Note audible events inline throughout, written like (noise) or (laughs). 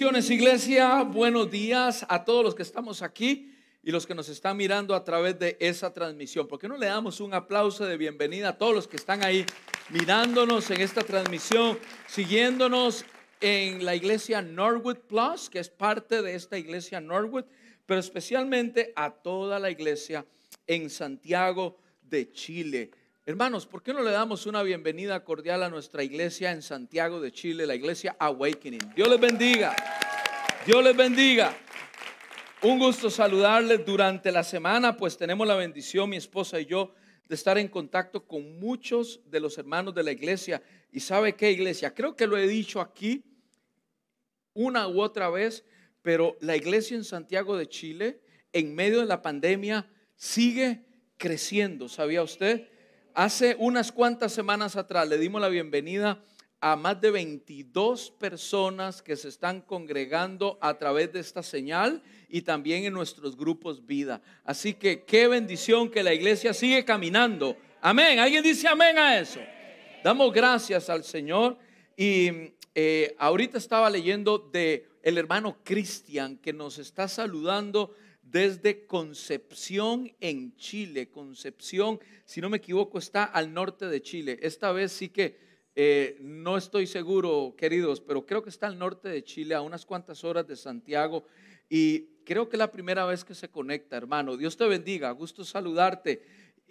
Iglesia, buenos días a todos los que estamos aquí y los que nos están mirando a través de esa transmisión. ¿Por qué no le damos un aplauso de bienvenida a todos los que están ahí mirándonos en esta transmisión, siguiéndonos en la iglesia Norwood Plus, que es parte de esta iglesia Norwood, pero especialmente a toda la iglesia en Santiago de Chile. Hermanos, ¿por qué no le damos una bienvenida cordial a nuestra iglesia en Santiago de Chile, la iglesia Awakening? Dios les bendiga. Dios les bendiga. Un gusto saludarles durante la semana, pues tenemos la bendición, mi esposa y yo, de estar en contacto con muchos de los hermanos de la iglesia. ¿Y sabe qué iglesia? Creo que lo he dicho aquí una u otra vez, pero la iglesia en Santiago de Chile, en medio de la pandemia, sigue creciendo. ¿Sabía usted? Hace unas cuantas semanas atrás le dimos la bienvenida a más de 22 personas que se están congregando a través de esta señal y también en nuestros grupos vida. Así que qué bendición que la iglesia sigue caminando. Amén. ¿Alguien dice amén a eso? Damos gracias al Señor. Y eh, ahorita estaba leyendo de el hermano Cristian que nos está saludando desde Concepción en Chile. Concepción, si no me equivoco, está al norte de Chile. Esta vez sí que eh, no estoy seguro, queridos, pero creo que está al norte de Chile, a unas cuantas horas de Santiago. Y creo que es la primera vez que se conecta, hermano. Dios te bendiga, gusto saludarte.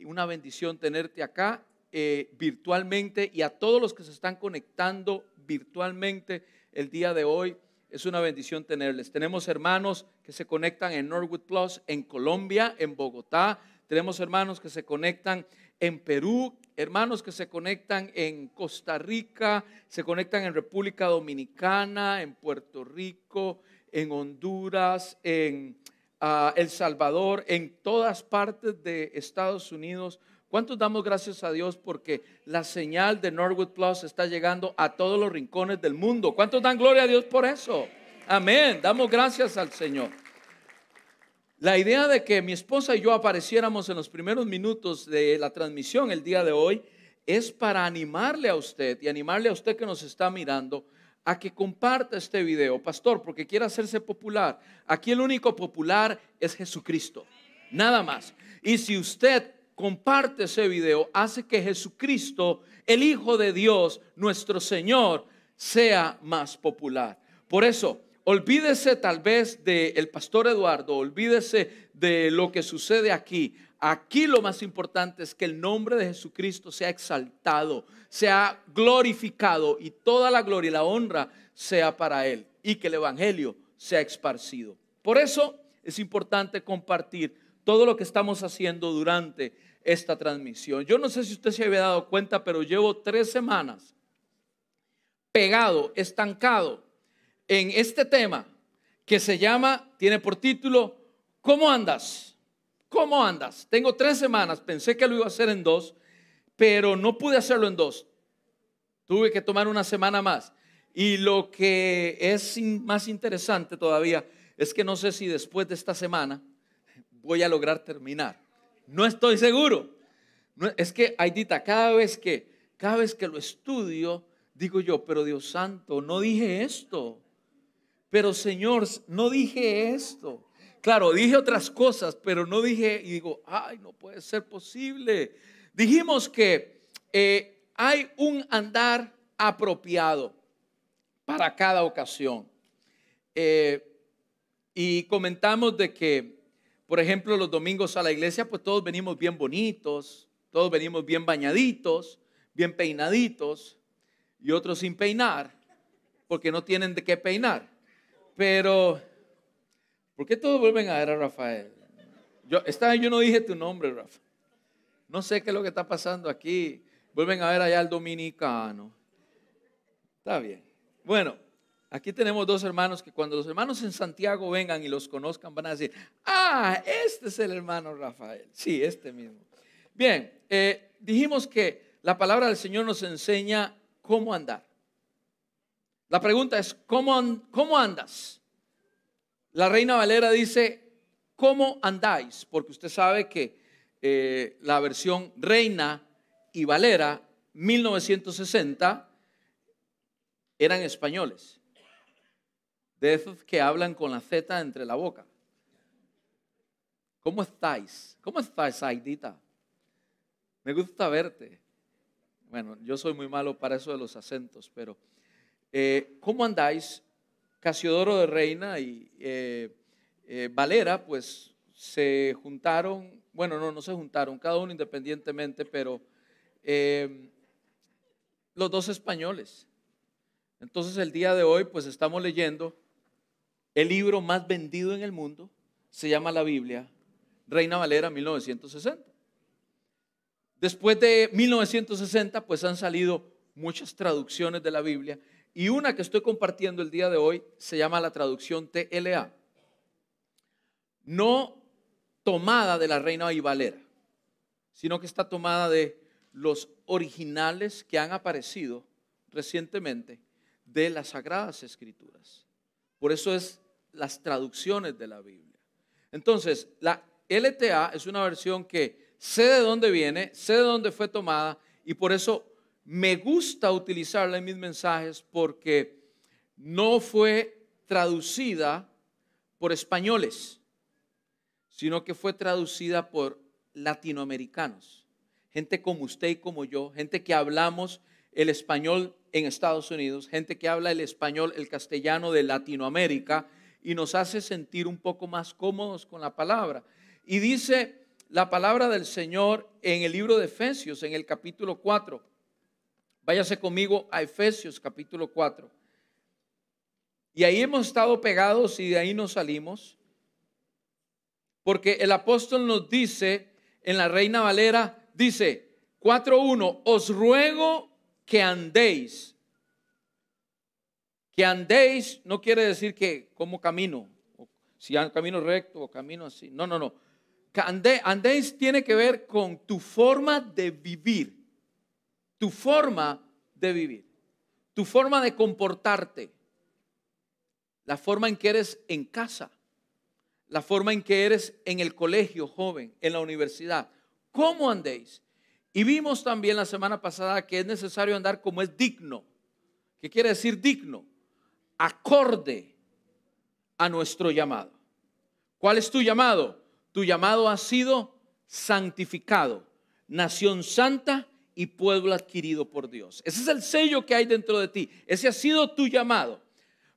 Una bendición tenerte acá eh, virtualmente y a todos los que se están conectando virtualmente el día de hoy. Es una bendición tenerles. Tenemos hermanos que se conectan en Norwood Plus, en Colombia, en Bogotá. Tenemos hermanos que se conectan en Perú, hermanos que se conectan en Costa Rica, se conectan en República Dominicana, en Puerto Rico, en Honduras, en ah, El Salvador, en todas partes de Estados Unidos. ¿Cuántos damos gracias a Dios porque la señal de Norwood Plus está llegando a todos los rincones del mundo? ¿Cuántos dan gloria a Dios por eso? Amén. Damos gracias al Señor. La idea de que mi esposa y yo apareciéramos en los primeros minutos de la transmisión el día de hoy es para animarle a usted y animarle a usted que nos está mirando a que comparta este video, pastor, porque quiere hacerse popular. Aquí el único popular es Jesucristo, nada más. Y si usted comparte ese video, hace que Jesucristo, el Hijo de Dios, nuestro Señor, sea más popular. Por eso, olvídese tal vez del pastor Eduardo, olvídese de lo que sucede aquí. Aquí lo más importante es que el nombre de Jesucristo sea exaltado, sea glorificado y toda la gloria y la honra sea para Él y que el Evangelio sea esparcido. Por eso es importante compartir todo lo que estamos haciendo durante esta transmisión. Yo no sé si usted se había dado cuenta, pero llevo tres semanas pegado, estancado en este tema que se llama, tiene por título, ¿cómo andas? ¿Cómo andas? Tengo tres semanas, pensé que lo iba a hacer en dos, pero no pude hacerlo en dos. Tuve que tomar una semana más. Y lo que es más interesante todavía es que no sé si después de esta semana voy a lograr terminar. No estoy seguro. es que, Aidita, cada vez que, cada vez que lo estudio, digo yo, pero Dios santo, no dije esto. Pero Señor, no dije esto. Claro, dije otras cosas, pero no dije, y digo, ay, no puede ser posible. Dijimos que eh, hay un andar apropiado para cada ocasión. Eh, y comentamos de que por ejemplo, los domingos a la iglesia, pues todos venimos bien bonitos, todos venimos bien bañaditos, bien peinaditos, y otros sin peinar, porque no tienen de qué peinar. Pero, ¿por qué todos vuelven a ver a Rafael? Yo, yo no dije tu nombre, Rafa. No sé qué es lo que está pasando aquí. Vuelven a ver allá al dominicano. Está bien. Bueno, Aquí tenemos dos hermanos que cuando los hermanos en Santiago vengan y los conozcan van a decir, ah, este es el hermano Rafael. Sí, este mismo. Bien, eh, dijimos que la palabra del Señor nos enseña cómo andar. La pregunta es, ¿cómo, cómo andas? La reina Valera dice, ¿cómo andáis? Porque usted sabe que eh, la versión reina y Valera 1960 eran españoles. De esos que hablan con la Z entre la boca. ¿Cómo estáis? ¿Cómo estáis, Aidita? Me gusta verte. Bueno, yo soy muy malo para eso de los acentos, pero eh, ¿cómo andáis? Casiodoro de Reina y eh, eh, Valera, pues se juntaron, bueno, no, no se juntaron, cada uno independientemente, pero los dos españoles. Entonces el día de hoy, pues estamos leyendo el libro más vendido en el mundo, se llama la Biblia, Reina Valera 1960. Después de 1960, pues han salido muchas traducciones de la Biblia y una que estoy compartiendo el día de hoy se llama la traducción TLA. No tomada de la Reina Valera, sino que está tomada de los originales que han aparecido recientemente de las Sagradas Escrituras. Por eso es las traducciones de la Biblia. Entonces, la LTA es una versión que sé de dónde viene, sé de dónde fue tomada y por eso me gusta utilizarla en mis mensajes porque no fue traducida por españoles, sino que fue traducida por latinoamericanos, gente como usted y como yo, gente que hablamos el español en Estados Unidos, gente que habla el español, el castellano de Latinoamérica y nos hace sentir un poco más cómodos con la palabra. Y dice la palabra del Señor en el libro de Efesios, en el capítulo 4. Váyase conmigo a Efesios capítulo 4. Y ahí hemos estado pegados y de ahí nos salimos. Porque el apóstol nos dice en la Reina Valera, dice 4.1, os ruego que andéis. Que andéis no quiere decir que como camino, si camino recto o camino así. No, no, no. andéis tiene que ver con tu forma de vivir. Tu forma de vivir. Tu forma de comportarte. La forma en que eres en casa. La forma en que eres en el colegio joven, en la universidad. ¿Cómo andéis? Y vimos también la semana pasada que es necesario andar como es digno. ¿Qué quiere decir digno? Acorde a nuestro llamado. ¿Cuál es tu llamado? Tu llamado ha sido santificado, nación santa y pueblo adquirido por Dios. Ese es el sello que hay dentro de ti. Ese ha sido tu llamado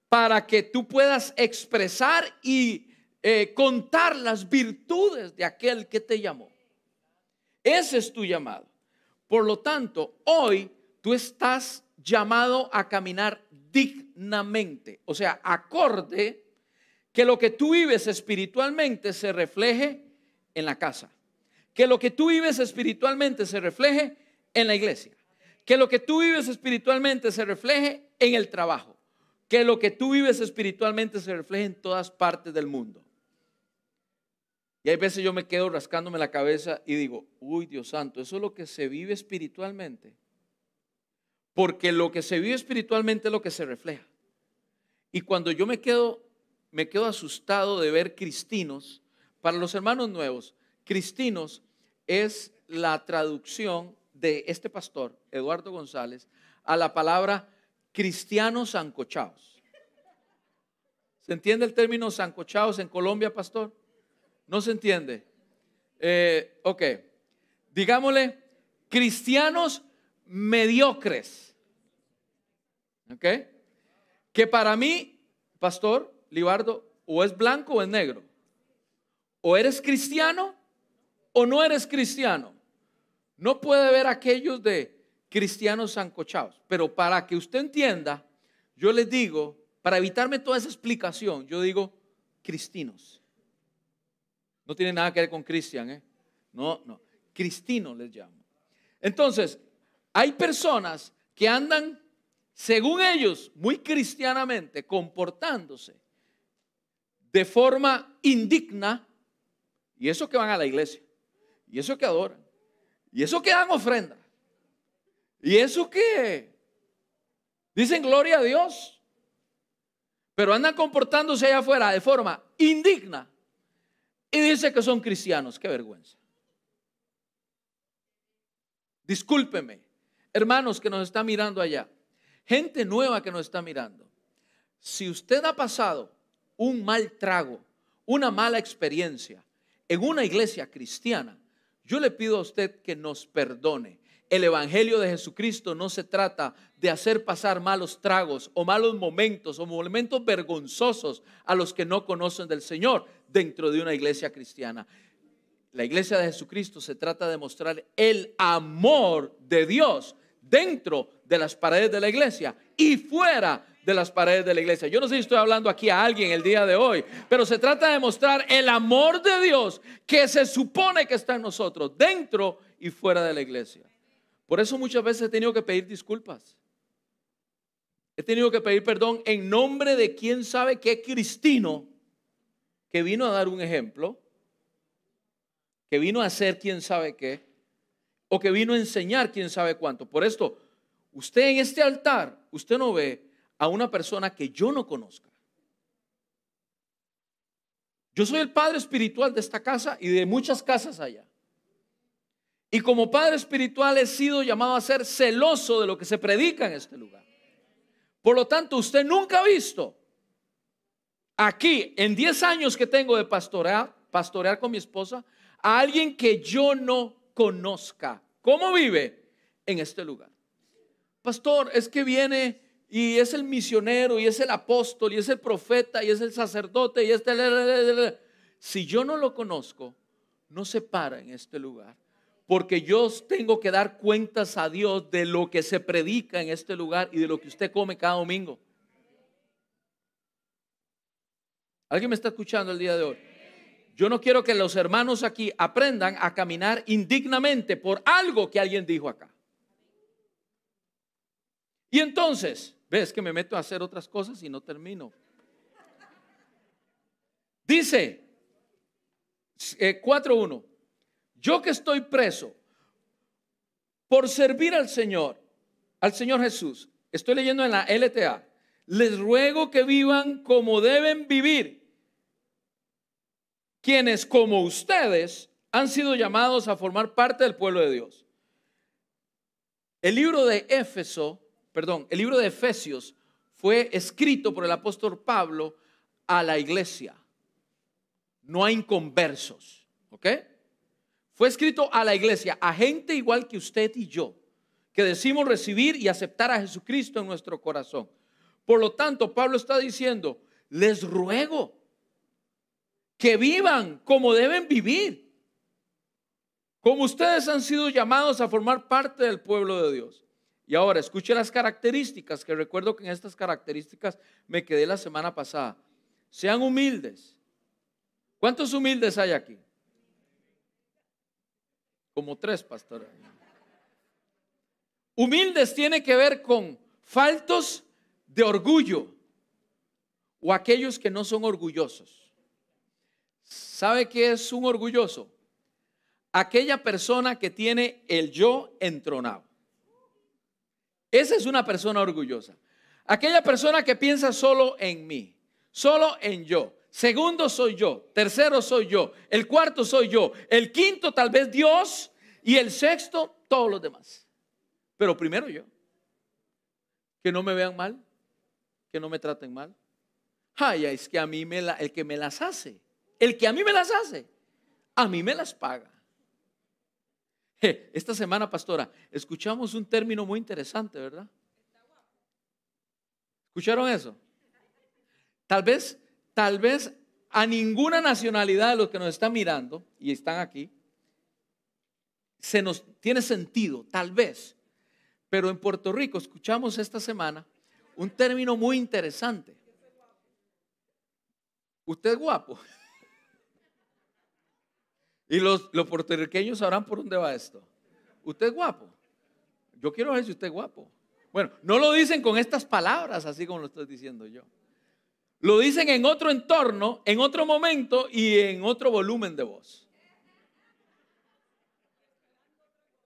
para que tú puedas expresar y eh, contar las virtudes de aquel que te llamó. Ese es tu llamado. Por lo tanto, hoy tú estás llamado a caminar dignamente, o sea, acorde que lo que tú vives espiritualmente se refleje en la casa, que lo que tú vives espiritualmente se refleje en la iglesia, que lo que tú vives espiritualmente se refleje en el trabajo, que lo que tú vives espiritualmente se refleje en todas partes del mundo. Y hay veces yo me quedo rascándome la cabeza y digo, uy Dios santo, eso es lo que se vive espiritualmente. Porque lo que se vive espiritualmente es lo que se refleja. Y cuando yo me quedo, me quedo asustado de ver cristinos, para los hermanos nuevos, cristinos es la traducción de este pastor, Eduardo González, a la palabra cristianos zancochados. ¿Se entiende el término zancochados en Colombia, pastor? ¿No se entiende? Eh, ok. Digámosle, cristianos mediocres. ¿Ok? Que para mí, pastor Libardo, o es blanco o es negro. O eres cristiano o no eres cristiano. No puede ver aquellos de cristianos zancochados. Pero para que usted entienda, yo les digo, para evitarme toda esa explicación, yo digo cristinos. No tiene nada que ver con cristian, ¿eh? No, no. Cristino les llamo. Entonces, hay personas que andan, según ellos, muy cristianamente, comportándose de forma indigna, y eso que van a la iglesia, y eso que adoran, y eso que dan ofrenda, y eso que dicen gloria a Dios, pero andan comportándose allá afuera de forma indigna y dice que son cristianos. Qué vergüenza. Discúlpeme, hermanos que nos están mirando allá, gente nueva que nos está mirando. si usted ha pasado un mal trago, una mala experiencia en una iglesia cristiana, yo le pido a usted que nos perdone. El Evangelio de Jesucristo no se trata de hacer pasar malos tragos o malos momentos o momentos vergonzosos a los que no conocen del Señor dentro de una iglesia cristiana. La iglesia de Jesucristo se trata de mostrar el amor de Dios dentro de las paredes de la iglesia y fuera de las paredes de la iglesia. Yo no sé si estoy hablando aquí a alguien el día de hoy, pero se trata de mostrar el amor de Dios que se supone que está en nosotros, dentro y fuera de la iglesia. Por eso muchas veces he tenido que pedir disculpas. He tenido que pedir perdón en nombre de quién sabe qué cristino que vino a dar un ejemplo, que vino a hacer quién sabe qué, o que vino a enseñar quién sabe cuánto. Por esto, usted en este altar, usted no ve a una persona que yo no conozca. Yo soy el padre espiritual de esta casa y de muchas casas allá. Y como padre espiritual he sido llamado a ser celoso de lo que se predica en este lugar. Por lo tanto, usted nunca ha visto aquí, en 10 años que tengo de pastorear, con mi esposa, a alguien que yo no conozca. ¿Cómo vive en este lugar? Pastor, es que viene y es el misionero y es el apóstol y es el profeta y es el sacerdote y este... Si yo no lo conozco, no se para en este lugar. Porque yo tengo que dar cuentas a Dios de lo que se predica en este lugar y de lo que usted come cada domingo. ¿Alguien me está escuchando el día de hoy? Yo no quiero que los hermanos aquí aprendan a caminar indignamente por algo que alguien dijo acá. Y entonces, Ves que me meto a hacer otras cosas y no termino. Dice 4.1, eh, yo que estoy preso por servir al Señor, al Señor Jesús, estoy leyendo en la LTA, les ruego que vivan como deben vivir, quienes como ustedes han sido llamados a formar parte del pueblo de Dios. El libro de Éfeso perdón, el libro de Efesios fue escrito por el apóstol Pablo a la iglesia, no a inconversos, ¿ok? Fue escrito a la iglesia, a gente igual que usted y yo, que decimos recibir y aceptar a Jesucristo en nuestro corazón. Por lo tanto, Pablo está diciendo, les ruego que vivan como deben vivir, como ustedes han sido llamados a formar parte del pueblo de Dios. Y ahora escuche las características, que recuerdo que en estas características me quedé la semana pasada. Sean humildes. ¿Cuántos humildes hay aquí? Como tres, pastor. Humildes tiene que ver con faltos de orgullo o aquellos que no son orgullosos. ¿Sabe qué es un orgulloso? Aquella persona que tiene el yo entronado. Esa es una persona orgullosa. Aquella persona que piensa solo en mí, solo en yo. Segundo soy yo, tercero soy yo, el cuarto soy yo, el quinto tal vez Dios y el sexto todos los demás. Pero primero yo. Que no me vean mal, que no me traten mal. Ay, es que a mí me la, el que me las hace, el que a mí me las hace, a mí me las paga. Esta semana, pastora, escuchamos un término muy interesante, ¿verdad? ¿Escucharon eso? Tal vez, tal vez a ninguna nacionalidad de los que nos están mirando y están aquí, se nos tiene sentido, tal vez. Pero en Puerto Rico escuchamos esta semana un término muy interesante. Usted es guapo. Y los, los puertorriqueños sabrán por dónde va esto. Usted es guapo. Yo quiero ver si usted es guapo. Bueno, no lo dicen con estas palabras, así como lo estoy diciendo yo. Lo dicen en otro entorno, en otro momento y en otro volumen de voz.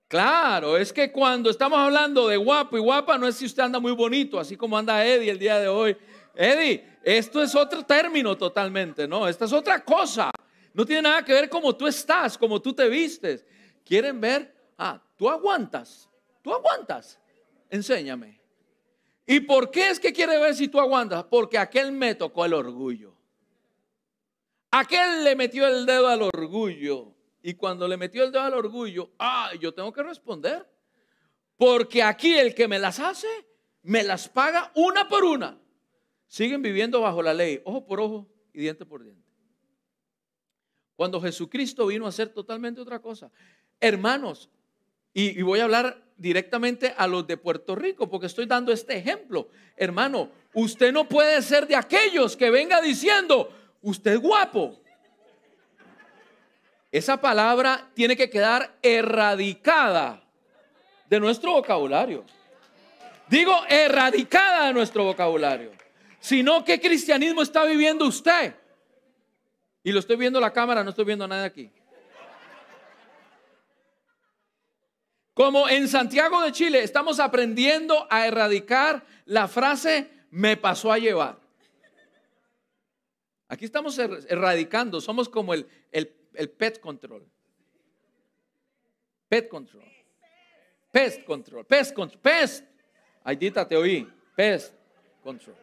Claro, es que cuando estamos hablando de guapo y guapa, no es si usted anda muy bonito, así como anda Eddie el día de hoy. Eddie, esto es otro término totalmente, ¿no? Esta es otra cosa. No tiene nada que ver cómo tú estás, cómo tú te vistes. Quieren ver, ah, tú aguantas, tú aguantas. Enséñame. ¿Y por qué es que quiere ver si tú aguantas? Porque aquel me tocó el orgullo. Aquel le metió el dedo al orgullo. Y cuando le metió el dedo al orgullo, ah, yo tengo que responder. Porque aquí el que me las hace, me las paga una por una. Siguen viviendo bajo la ley, ojo por ojo y diente por diente. Cuando Jesucristo vino a hacer totalmente otra cosa. Hermanos, y, voy a hablar directamente a los de Puerto Rico, porque estoy dando este ejemplo. Hermano, usted no puede ser de aquellos que venga diciendo, usted es guapo. Esa palabra tiene que quedar erradicada de nuestro vocabulario. Digo, erradicada de nuestro vocabulario. Sino, ¿qué cristianismo está viviendo usted? Y lo estoy viendo la cámara, no estoy viendo nada aquí. Como en Santiago de Chile estamos aprendiendo a erradicar la frase me pasó a llevar. Aquí estamos er-, erradicando, somos como el, el, el pet control. Pet control. Pest control. Pest control. Pest. Aidita, te oí. Pest control.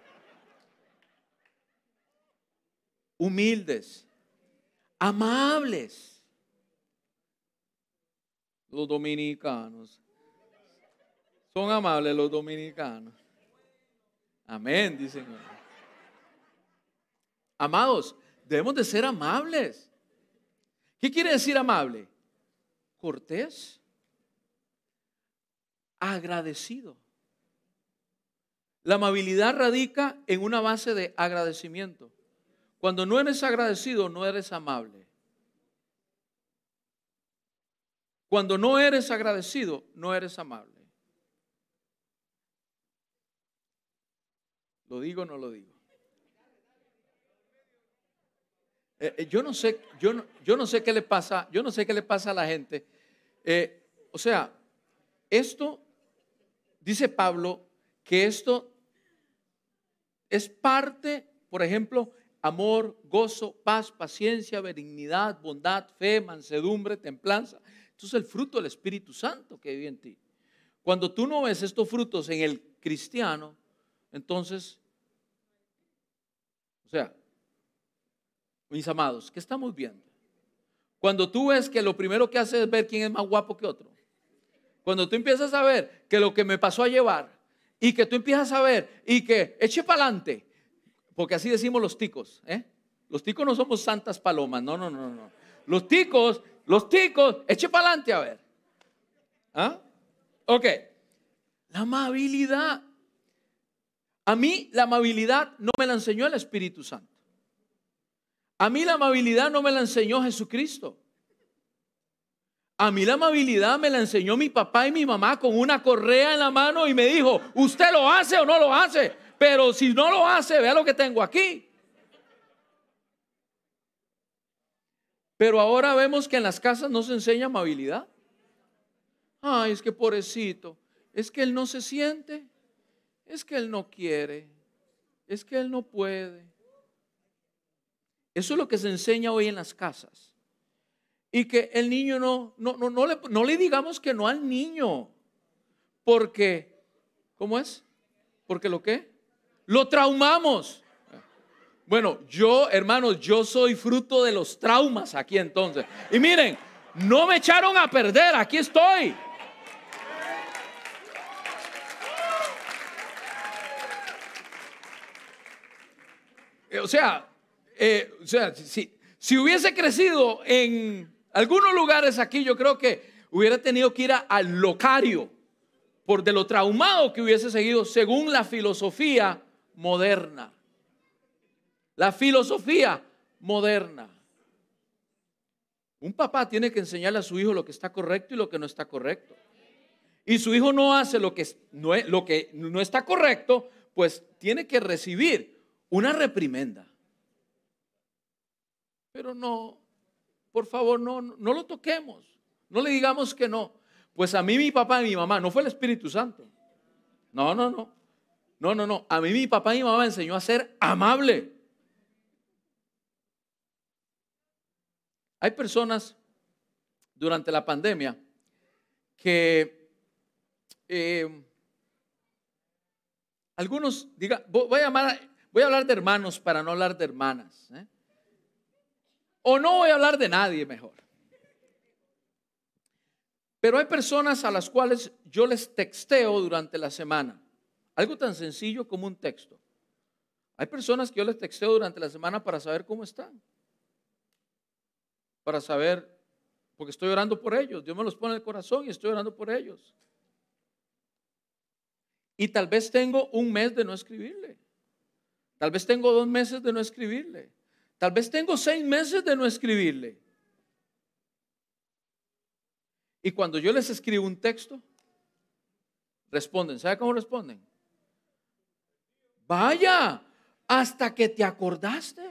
Humildes. Amables los dominicanos. Son amables los dominicanos. Amén, dicen. Amados, debemos de ser amables. ¿Qué quiere decir amable? Cortés, agradecido. La amabilidad radica en una base de agradecimiento. Cuando no eres agradecido, no eres amable. Cuando no eres agradecido, no eres amable. ¿Lo digo o no lo digo? Eh, eh, yo no sé, yo no, yo no sé qué le pasa, yo no sé qué le pasa a la gente. Eh, o sea, esto, dice Pablo, que esto es parte, por ejemplo, amor, gozo, paz, paciencia, benignidad, bondad, fe, mansedumbre, templanza. Esto es el fruto del Espíritu Santo que vive en ti. Cuando tú no ves estos frutos en el cristiano, entonces, o sea, mis amados, ¿qué estamos viendo? Cuando tú ves que lo primero que hace es ver quién es más guapo que otro. Cuando tú empiezas a ver que lo que me pasó a llevar y que tú empiezas a ver y que eche para adelante, porque así decimos los ticos, ¿eh? Los ticos no somos santas palomas, no, no, no, no. Los ticos los ticos, eche para adelante a ver. ¿Ah? Ok. La amabilidad. A mí la amabilidad no me la enseñó el Espíritu Santo. A mí la amabilidad no me la enseñó Jesucristo. A mí la amabilidad me la enseñó mi papá y mi mamá con una correa en la mano y me dijo, ¿usted lo hace o no lo hace? Pero si no lo hace, vea lo que tengo aquí. Pero ahora vemos que en las casas no se enseña amabilidad. Ay, es que pobrecito, es que él no se siente, es que él no quiere, es que él no puede. Eso es lo que se enseña hoy en las casas. Y que el niño no, no, no, no, le, no le digamos que no al niño, porque, ¿cómo es? Porque lo que? Lo traumamos. Bueno, yo, hermanos, yo soy fruto de los traumas aquí entonces. Y miren, no me echaron a perder, aquí estoy. Eh, o sea, eh, o sea si, si, hubiese crecido en algunos lugares aquí, yo creo que hubiera tenido que ir al locario por de lo traumado que hubiese seguido según la filosofía moderna la filosofía moderna. Un papá tiene que enseñarle a su hijo lo que está correcto y lo que no está correcto. Y su hijo no hace lo que no, lo que no está correcto, pues tiene que recibir una reprimenda. Pero no, por favor, no, no lo toquemos. No le digamos que no. Pues a mí mi papá y mi mamá, no fue el Espíritu Santo. No, no, no. No, no, no. A mí mi papá y mi mamá me enseñó a ser amable. Hay personas durante la pandemia que eh, algunos, diga, voy a, hablar de hermanos para no hablar de hermanas. ¿eh? O no voy a hablar de nadie mejor. Pero hay personas a las cuales yo les texteo durante la semana. Algo tan sencillo como un texto. Hay personas que yo les texteo durante la semana para saber cómo están. Para saber, porque estoy orando por ellos. Dios me los pone en el corazón y estoy orando por ellos. Y tal vez tengo un mes de no escribirle. Tal vez tengo dos meses de no escribirle. Tal vez tengo seis meses de no escribirle. Y cuando yo les escribo un texto, responden. ¿Sabe cómo responden? Vaya, hasta que te acordaste.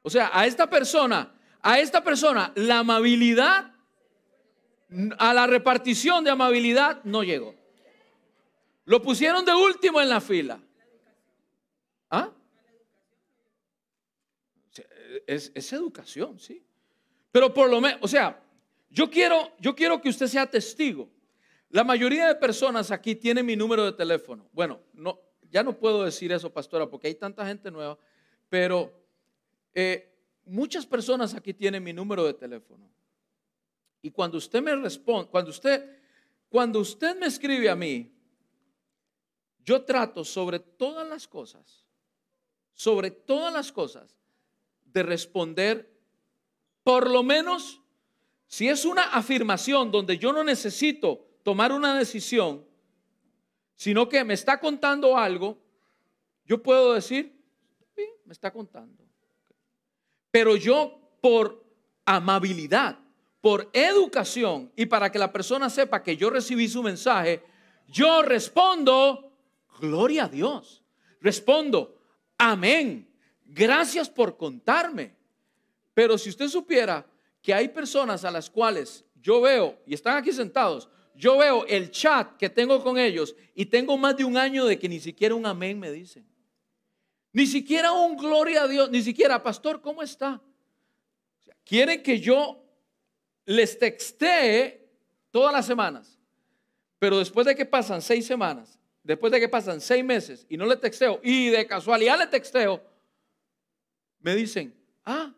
O sea, a esta persona, a esta persona, la amabilidad, a la repartición de amabilidad no llegó. Lo pusieron de último en la fila. ¿Ah? Es, es educación, sí. Pero por lo menos, o sea, yo quiero, yo quiero que usted sea testigo. La mayoría de personas aquí tienen mi número de teléfono. Bueno, no, ya no puedo decir eso, pastora, porque hay tanta gente nueva, pero eh, muchas personas aquí tienen mi número de teléfono. Y cuando usted me responde, cuando usted, cuando usted me escribe a mí, yo trato sobre todas las cosas, sobre todas las cosas, de responder por lo menos, si es una afirmación donde yo no necesito tomar una decisión, sino que me está contando algo, yo puedo decir, me está contando. Pero yo por amabilidad, por educación y para que la persona sepa que yo recibí su mensaje, yo respondo, gloria a Dios. Respondo, amén. Gracias por contarme. Pero si usted supiera que hay personas a las cuales yo veo, y están aquí sentados, yo veo el chat que tengo con ellos y tengo más de un año de que ni siquiera un amén me dicen. Ni siquiera un gloria a Dios, ni siquiera, pastor, ¿cómo está? quieren que yo les textee todas las semanas, pero después de que pasan seis semanas, después de que pasan seis meses y no le texteo, y de casualidad le texteo, me dicen, ah,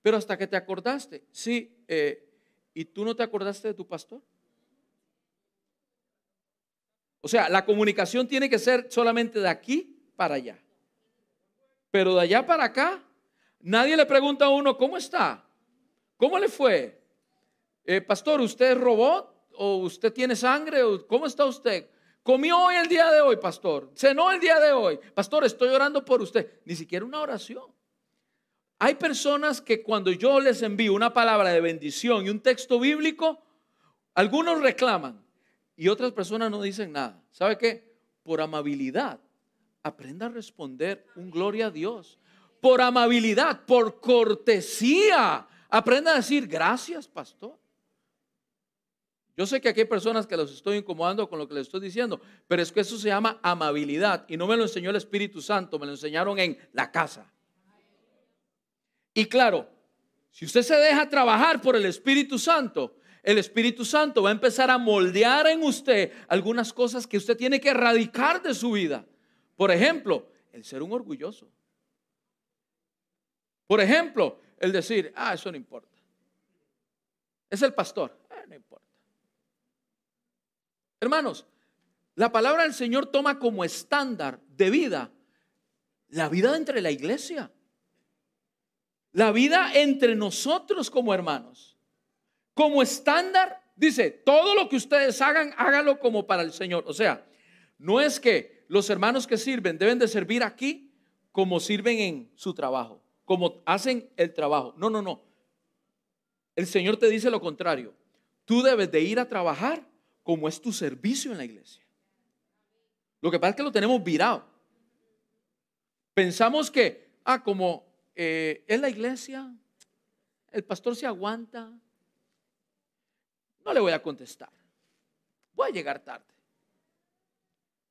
pero hasta que te acordaste, sí, eh, ¿y tú no te acordaste de tu pastor? O sea, la comunicación tiene que ser solamente de aquí para allá. Pero de allá para acá, nadie le pregunta a uno, ¿cómo está? ¿Cómo le fue? Eh, pastor, ¿usted es robot? ¿O usted tiene sangre? ¿Cómo está usted? ¿Comió hoy el día de hoy, pastor? ¿Cenó el día de hoy? Pastor, estoy orando por usted. Ni siquiera una oración. Hay personas que cuando yo les envío una palabra de bendición y un texto bíblico, algunos reclaman y otras personas no dicen nada. ¿Sabe qué? Por amabilidad, aprenda a responder un gloria a Dios. Por amabilidad, por cortesía, aprenda a decir gracias, pastor. Yo sé que aquí hay personas que los estoy incomodando con lo que les estoy diciendo, pero es que eso se llama amabilidad y no me lo enseñó el Espíritu Santo, me lo enseñaron en la casa. Y claro, si usted se deja trabajar por el Espíritu Santo, el Espíritu Santo va a empezar a moldear en usted algunas cosas que usted tiene que erradicar de su vida. Por ejemplo, el ser un orgulloso. Por ejemplo, el decir, ah, eso no importa. Es el pastor, ah, no importa. Hermanos, la palabra del Señor toma como estándar de vida la vida entre la iglesia. La vida entre nosotros como hermanos. Como estándar, dice, todo lo que ustedes hagan, hágalo como para el Señor. O sea, no es que los hermanos que sirven deben de servir aquí como sirven en su trabajo, como hacen el trabajo. No, no, no. El Señor te dice lo contrario. Tú debes de ir a trabajar como es tu servicio en la iglesia. Lo que pasa es que lo tenemos virado. Pensamos que, ah, como eh, ¿es la iglesia? ¿El pastor se aguanta? No le voy a contestar. Voy a llegar tarde.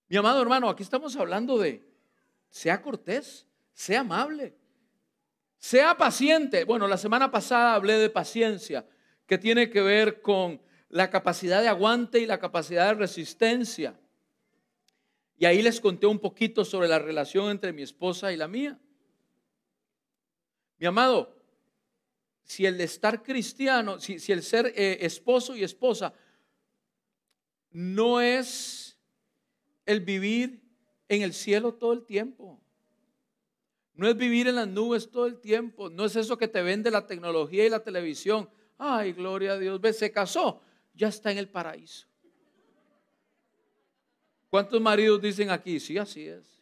Mi amado hermano, aquí estamos hablando de, sea cortés, sea amable, sea paciente. Bueno, la semana pasada hablé de paciencia, que tiene que ver con la capacidad de aguante y la capacidad de resistencia. Y ahí les conté un poquito sobre la relación entre mi esposa y la mía. Mi amado, si el estar cristiano, si, el ser eh, esposo y esposa no es el vivir en el cielo todo el tiempo. No es vivir en las nubes todo el tiempo. No es eso que te vende la tecnología y la televisión. Ay, gloria a Dios. Ve, se casó. Ya está en el paraíso. ¿Cuántos maridos dicen aquí? Sí, así es.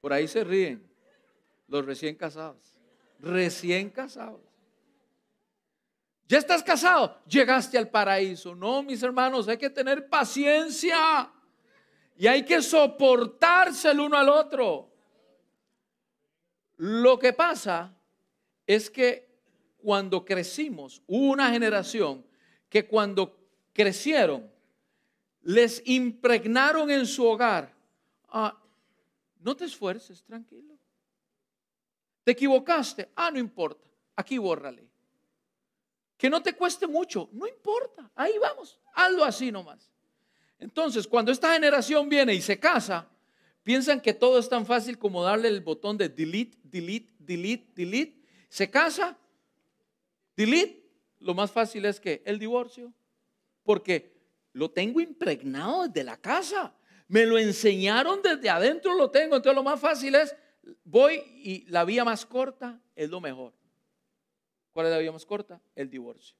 Por ahí se ríen los recién casados. Recién casados. ¿Ya estás casado? Llegaste al paraíso. No, mis hermanos, hay que tener paciencia. Y hay que soportarse el uno al otro. Lo que pasa es que cuando crecimos, hubo una generación que cuando crecieron, les impregnaron en su hogar. Ah, no te esfuerces, tranquilo. ¿Te equivocaste? Ah, no importa. Aquí bórrale. Que no te cueste mucho, no importa. Ahí vamos, hazlo así nomás. Entonces, cuando esta generación viene y se casa, piensan que todo es tan fácil como darle el botón de delete, delete, delete, delete. Se casa, delete. Lo más fácil es que el divorcio, porque lo tengo impregnado desde la casa. Me lo enseñaron desde adentro, lo tengo. Entonces lo más fácil es, voy y la vía más corta es lo mejor. ¿Cuál es la vía más corta? El divorcio.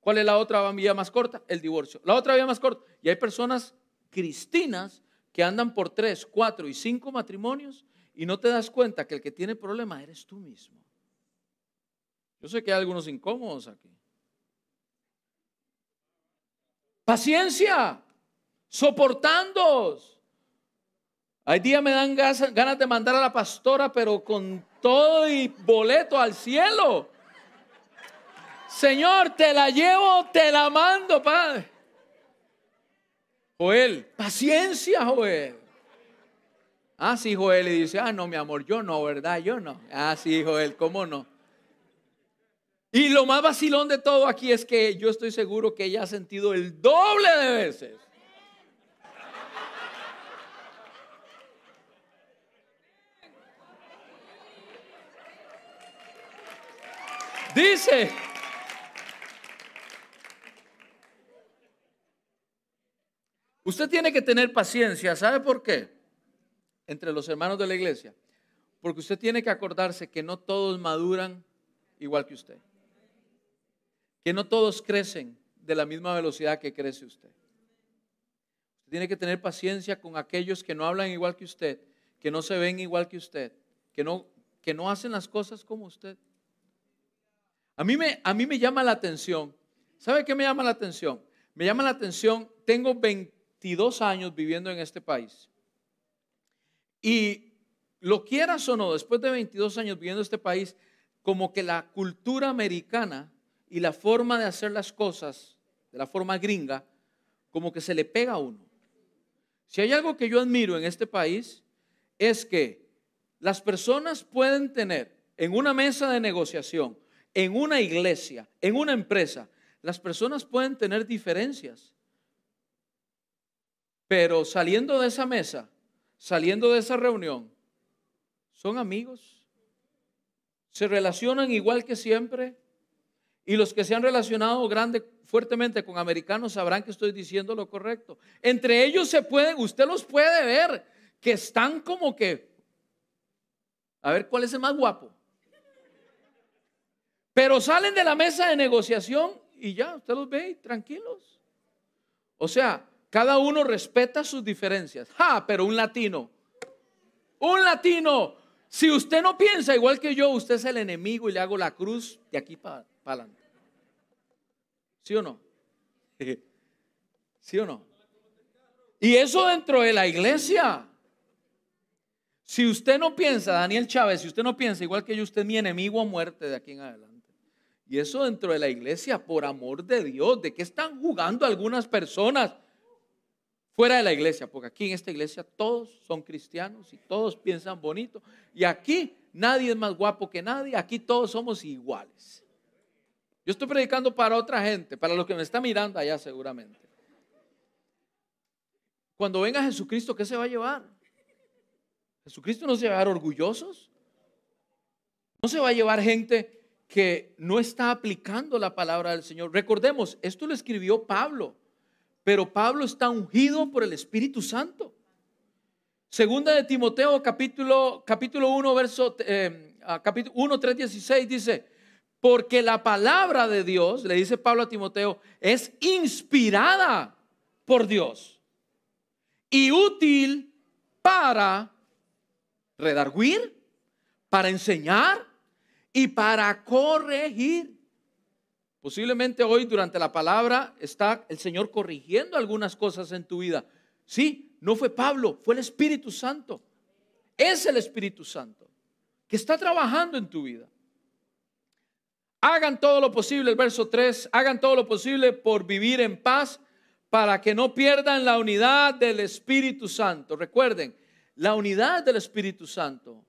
¿Cuál es la otra vía más corta? El divorcio. La otra vía más corta. Y hay personas cristinas que andan por tres, cuatro y cinco matrimonios y no te das cuenta que el que tiene problema eres tú mismo. Yo sé que hay algunos incómodos aquí. Paciencia, soportando. Hay días me dan ganas de mandar a la pastora, pero con todo y boleto al cielo. Señor, te la llevo, te la mando, Padre. Joel, paciencia, Joel. Ah, sí, Joel, y dice, ah, no, mi amor, yo no, ¿verdad? Yo no. Ah, sí, Joel, ¿cómo no? Y lo más vacilón de todo aquí es que yo estoy seguro que ella ha sentido el doble de veces. Dice, Usted tiene que tener paciencia. ¿Sabe por qué? Entre los hermanos de la iglesia. Porque usted tiene que acordarse que no todos maduran igual que usted. Que no todos crecen de la misma velocidad que crece usted. Usted tiene que tener paciencia con aquellos que no hablan igual que usted, que no se ven igual que usted, que no, que no hacen las cosas como usted. A mí, me, a mí me llama la atención. ¿Sabe qué me llama la atención? Me llama la atención, tengo 20 22 años viviendo en este país. Y lo quieras o no, después de 22 años viviendo en este país, como que la cultura americana y la forma de hacer las cosas, de la forma gringa, como que se le pega a uno. Si hay algo que yo admiro en este país, es que las personas pueden tener en una mesa de negociación, en una iglesia, en una empresa, las personas pueden tener diferencias. Pero saliendo de esa mesa, saliendo de esa reunión, son amigos. Se relacionan igual que siempre. Y los que se han relacionado grande, fuertemente con americanos sabrán que estoy diciendo lo correcto. Entre ellos se pueden, usted los puede ver, que están como que, a ver cuál es el más guapo. Pero salen de la mesa de negociación y ya, usted los ve tranquilos. O sea, cada uno respeta sus diferencias. Ja, pero un latino. Un latino. Si usted no piensa igual que yo, usted es el enemigo y le hago la cruz de aquí para adelante. ¿Sí o no? (laughs) ¿Sí o no? Y eso dentro de la iglesia. Si usted no piensa, Daniel Chávez, si usted no piensa igual que yo, usted es mi enemigo a muerte de aquí en adelante. Y eso dentro de la iglesia, por amor de Dios, ¿de qué están jugando algunas personas? fuera de la iglesia, porque aquí en esta iglesia todos son cristianos y todos piensan bonito. Y aquí nadie es más guapo que nadie, aquí todos somos iguales. Yo estoy predicando para otra gente, para los que me están mirando allá seguramente. Cuando venga Jesucristo, ¿qué se va a llevar? Jesucristo no se va a llevar orgullosos. No se va a llevar gente que no está aplicando la palabra del Señor. Recordemos, esto lo escribió Pablo, pero Pablo está ungido por el Espíritu Santo. Segunda de Timoteo capítulo, capítulo 1, verso eh, capítulo 1, 3, 16 dice, porque la palabra de Dios, le dice Pablo a Timoteo, es inspirada por Dios y útil para redarguir, para enseñar y para corregir. Posiblemente hoy durante la palabra está el Señor corrigiendo algunas cosas en tu vida. Sí, no fue Pablo, fue el Espíritu Santo. Es el Espíritu Santo que está trabajando en tu vida. Hagan todo lo posible, el verso 3, hagan todo lo posible por vivir en paz para que no pierdan la unidad del Espíritu Santo. Recuerden, la unidad del Espíritu Santo.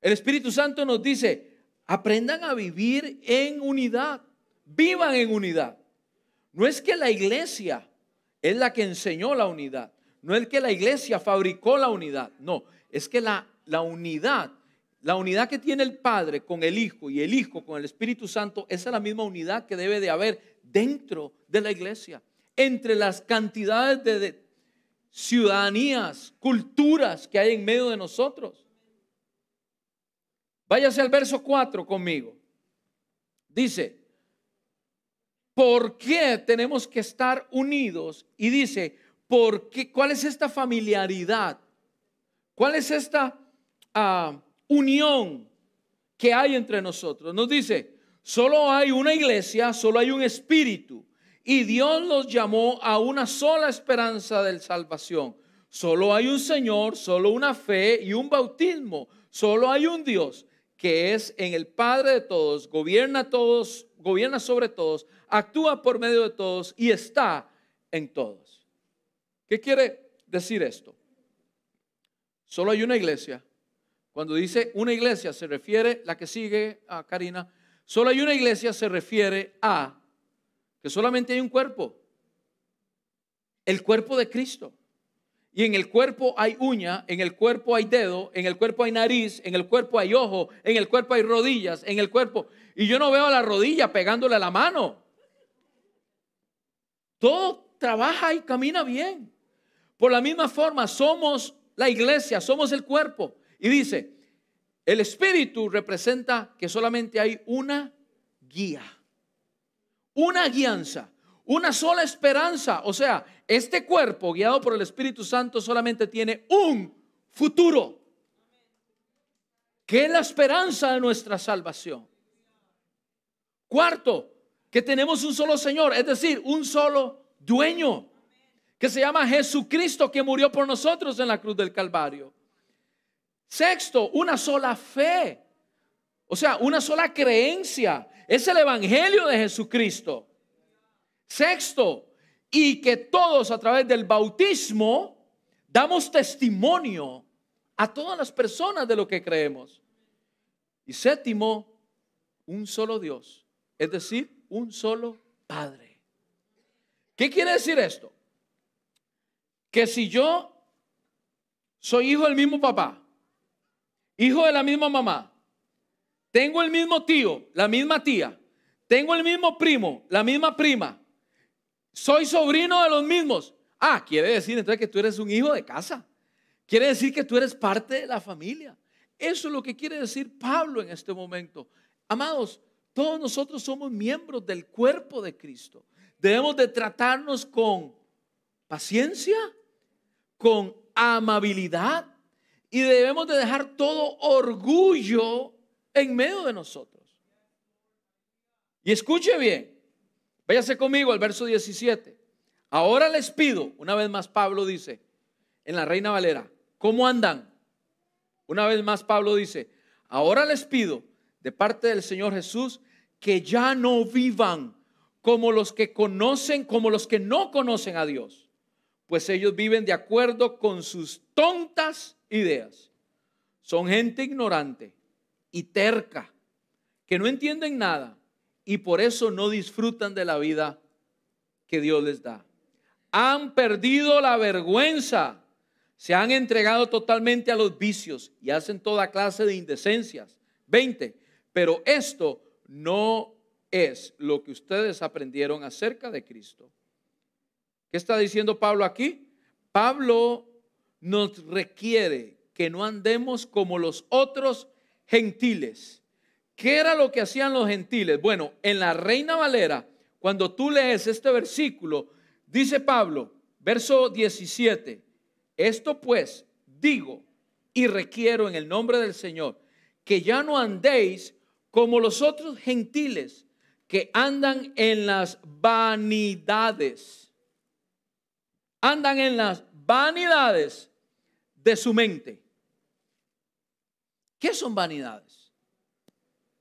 El Espíritu Santo nos dice, aprendan a vivir en unidad, vivan en unidad. No es que la iglesia es la que enseñó la unidad, no es que la iglesia fabricó la unidad, no, es que la, la unidad, la unidad que tiene el Padre con el Hijo y el Hijo con el Espíritu Santo, esa es la misma unidad que debe de haber dentro de la iglesia, entre las cantidades de ciudadanías, culturas que hay en medio de nosotros. Váyase al verso 4 conmigo. Dice, ¿por qué tenemos que estar unidos? Y dice, ¿por qué, ¿cuál es esta familiaridad? ¿Cuál es esta ah, unión que hay entre nosotros? Nos dice, solo hay una iglesia, solo hay un espíritu. Y Dios los llamó a una sola esperanza de salvación. Solo hay un Señor, solo una fe y un bautismo. Solo hay un Dios que es en el Padre de todos, gobierna todos, gobierna sobre todos, actúa por medio de todos y está en todos. ¿Qué quiere decir esto? Solo hay una iglesia. Cuando dice una iglesia se refiere, la que sigue a Karina, solo hay una iglesia se refiere a que solamente hay un cuerpo, el cuerpo de Cristo. Y en el cuerpo hay uña, en el cuerpo hay dedo, en el cuerpo hay nariz, en el cuerpo hay ojo, en el cuerpo hay rodillas, en el cuerpo. Y yo no veo a la rodilla pegándole a la mano. Todo trabaja y camina bien. Por la misma forma, somos la iglesia, somos el cuerpo. Y dice, el espíritu representa que solamente hay una guía, una guianza, una sola esperanza. O sea, este cuerpo guiado por el Espíritu Santo solamente tiene un futuro, que es la esperanza de nuestra salvación. Cuarto, que tenemos un solo Señor, es decir, un solo dueño, que se llama Jesucristo, que murió por nosotros en la cruz del Calvario. Sexto, una sola fe, o sea, una sola creencia. Es el Evangelio de Jesucristo. Sexto, y que todos a través del bautismo damos testimonio a todas las personas de lo que creemos. Y séptimo, un solo Dios, es decir, un solo Padre. ¿Qué quiere decir esto? Que si yo soy hijo del mismo papá, hijo de la misma mamá, tengo el mismo tío, la misma tía, tengo el mismo primo, la misma prima, soy sobrino de los mismos. Ah, quiere decir entonces que tú eres un hijo de casa. Quiere decir que tú eres parte de la familia. Eso es lo que quiere decir Pablo en este momento. Amados, todos nosotros somos miembros del cuerpo de Cristo. Debemos de tratarnos con paciencia, con amabilidad y debemos de dejar todo orgullo en medio de nosotros. Y escuche bien, Váyase conmigo al verso 17. Ahora les pido, una vez más Pablo dice, en la Reina Valera, ¿cómo andan? Una vez más Pablo dice, ahora les pido de parte del Señor Jesús que ya no vivan como los que conocen, como los que no conocen a Dios, pues ellos viven de acuerdo con sus tontas ideas. Son gente ignorante y terca, que no entienden nada y por eso no disfrutan de la vida que Dios les da. Han perdido la vergüenza, se han entregado totalmente a los vicios y hacen toda clase de indecencias. 20. Pero esto no es lo que ustedes aprendieron acerca de Cristo. ¿Qué está diciendo Pablo aquí? Pablo nos requiere que no andemos como los otros gentiles. ¿Qué era lo que hacían los gentiles? Bueno, en la Reina Valera, cuando tú lees este versículo, dice Pablo, verso 17, esto pues digo y requiero en el nombre del Señor, que ya no andéis como los otros gentiles que andan en las vanidades. Andan en las vanidades de su mente. ¿Qué son vanidades?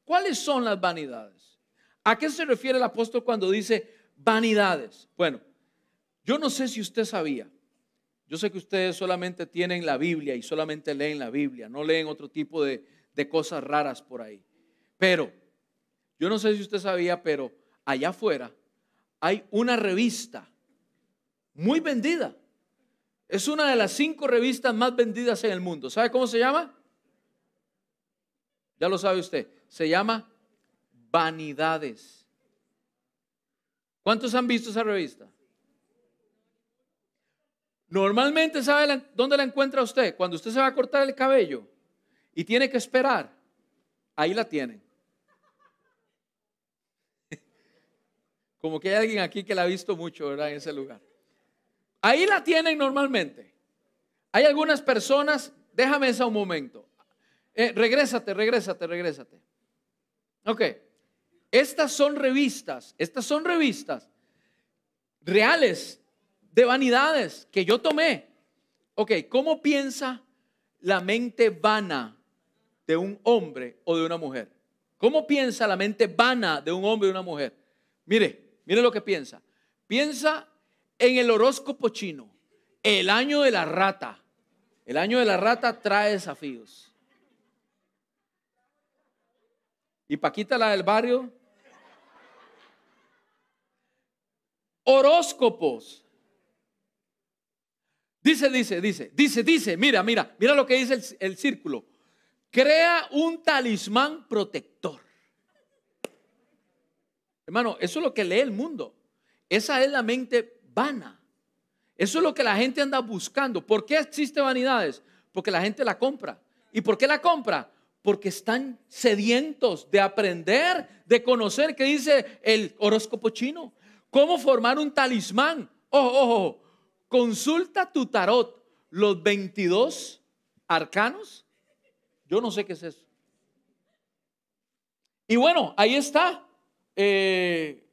¿Cuáles son las vanidades? ¿A qué se refiere el apóstol cuando dice vanidades? Bueno, yo no sé si usted sabía. Yo sé que ustedes solamente tienen la Biblia y solamente leen la Biblia, no leen otro tipo de, de cosas raras por ahí. Pero, yo no sé si usted sabía, pero allá afuera hay una revista muy vendida. Es una de las cinco revistas más vendidas en el mundo. ¿Sabe cómo se llama? Ya lo sabe usted. Se llama Vanidades. ¿Cuántos han visto esa revista? Normalmente, ¿sabe dónde la encuentra usted? Cuando usted se va a cortar el cabello y tiene que esperar, ahí la tienen. (laughs) Como que hay alguien aquí que la ha visto mucho, ¿verdad? En ese lugar. Ahí la tienen normalmente. Hay algunas personas, déjame eso un momento. Eh, regrésate, regrésate, regrésate. Ok. Estas son revistas, estas son revistas reales de vanidades que yo tomé. Ok, ¿cómo piensa la mente vana de un hombre o de una mujer? ¿Cómo piensa la mente vana de un hombre o de una mujer? Mire, mire lo que piensa. Piensa en el horóscopo chino, el año de la rata. El año de la rata trae desafíos. Y Paquita, la del barrio. Horóscopos. Dice, dice, dice, dice, dice, mira, mira, mira lo que dice el, el círculo. Crea un talismán protector. Hermano, eso es lo que lee el mundo. Esa es la mente vana. Eso es lo que la gente anda buscando. ¿Por qué existe vanidades? Porque la gente la compra. ¿Y por qué la compra? Porque están sedientos de aprender, de conocer qué dice el horóscopo chino, cómo formar un talismán. Ojo, ojo, consulta tu tarot, los 22 arcanos. Yo no sé qué es eso. Y bueno, ahí está. Eh,